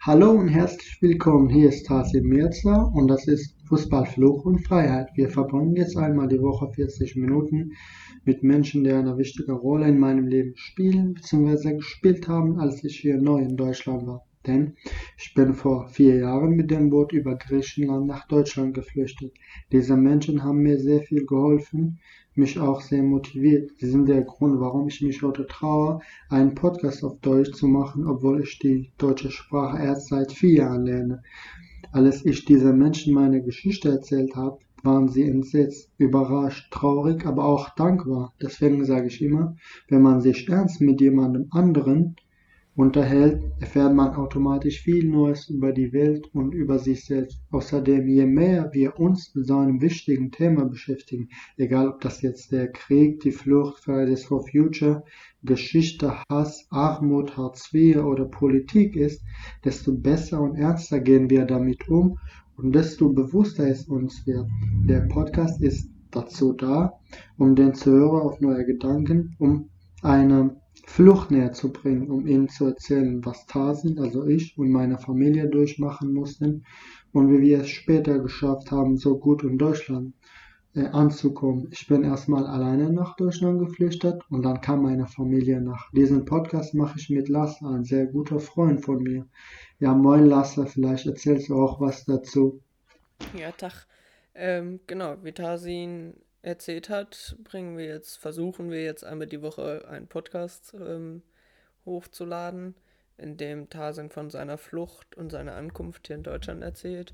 Hallo und herzlich willkommen. Hier ist Tasim Mirza und das ist Fußball, Fluch und Freiheit. Wir verbringen jetzt einmal die Woche 40 Minuten mit Menschen, die eine wichtige Rolle in meinem Leben spielen bzw. gespielt haben, als ich hier neu in Deutschland war. Denn ich bin vor vier Jahren mit dem Boot über Griechenland nach Deutschland geflüchtet. Diese Menschen haben mir sehr viel geholfen, mich auch sehr motiviert. Sie sind der Grund, warum ich mich heute traue, einen Podcast auf Deutsch zu machen, obwohl ich die deutsche Sprache erst seit vier Jahren lerne. Als ich diesen Menschen meine Geschichte erzählt habe, waren sie entsetzt, überrascht, traurig, aber auch dankbar. Deswegen sage ich immer, wenn man sich ernst mit jemandem anderen unterhält, erfährt man automatisch viel Neues über die Welt und über sich selbst. Außerdem, je mehr wir uns mit so einem wichtigen Thema beschäftigen, egal ob das jetzt der Krieg, die Flucht, Fridays for Future, Geschichte, Hass, Armut, Hartz IV oder Politik ist, desto besser und ernster gehen wir damit um und desto bewusster es uns wird. Der Podcast ist dazu da, um den Zuhörer auf neue Gedanken, um eine Flucht näher zu bringen, um ihnen zu erzählen, was Tasin, also ich und meine Familie durchmachen mussten und wie wir es später geschafft haben, so gut in Deutschland äh, anzukommen. Ich bin erstmal alleine nach Deutschland geflüchtet und dann kam meine Familie nach. Diesen Podcast mache ich mit Lasse, ein sehr guter Freund von mir. Ja, moin Lasse, vielleicht erzählst du auch was dazu. Ja, Tag. Ähm, genau, wie Tasin erzählt hat, bringen wir jetzt, versuchen wir jetzt einmal die Woche einen Podcast ähm, hochzuladen, in dem Tarzan von seiner Flucht und seiner Ankunft hier in Deutschland erzählt.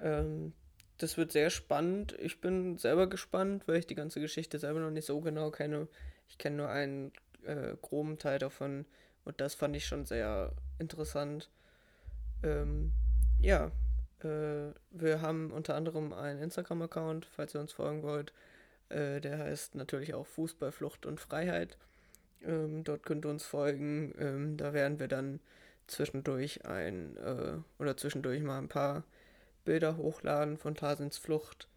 Ähm, das wird sehr spannend. Ich bin selber gespannt, weil ich die ganze Geschichte selber noch nicht so genau kenne. Ich kenne nur einen äh, groben Teil davon und das fand ich schon sehr interessant. Ähm, ja, äh, wir haben unter anderem einen Instagram-Account, falls ihr uns folgen wollt. Äh, der heißt natürlich auch Fußball, Flucht und Freiheit. Ähm, dort könnt ihr uns folgen. Ähm, da werden wir dann zwischendurch ein äh, oder zwischendurch mal ein paar Bilder hochladen von Tarsins Flucht,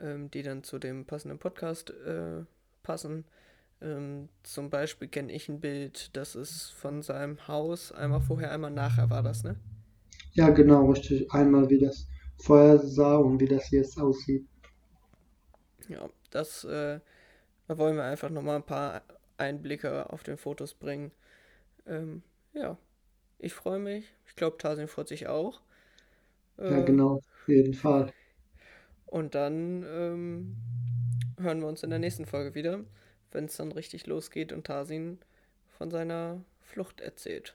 ähm, die dann zu dem passenden Podcast äh, passen. Ähm, zum Beispiel kenne ich ein Bild, das ist von seinem Haus einmal vorher, einmal nachher war das, ne? Ja, genau, richtig. Einmal wie das vorher sah und wie das jetzt aussieht. Ja, das äh, da wollen wir einfach nochmal ein paar Einblicke auf den Fotos bringen. Ähm, ja, ich freue mich. Ich glaube, Tasin freut sich auch. Äh, ja, genau, auf jeden Fall. Und dann ähm, hören wir uns in der nächsten Folge wieder, wenn es dann richtig losgeht und Tasin von seiner Flucht erzählt.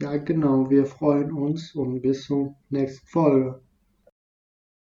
Ja, genau. Wir freuen uns und bis zur nächsten Folge.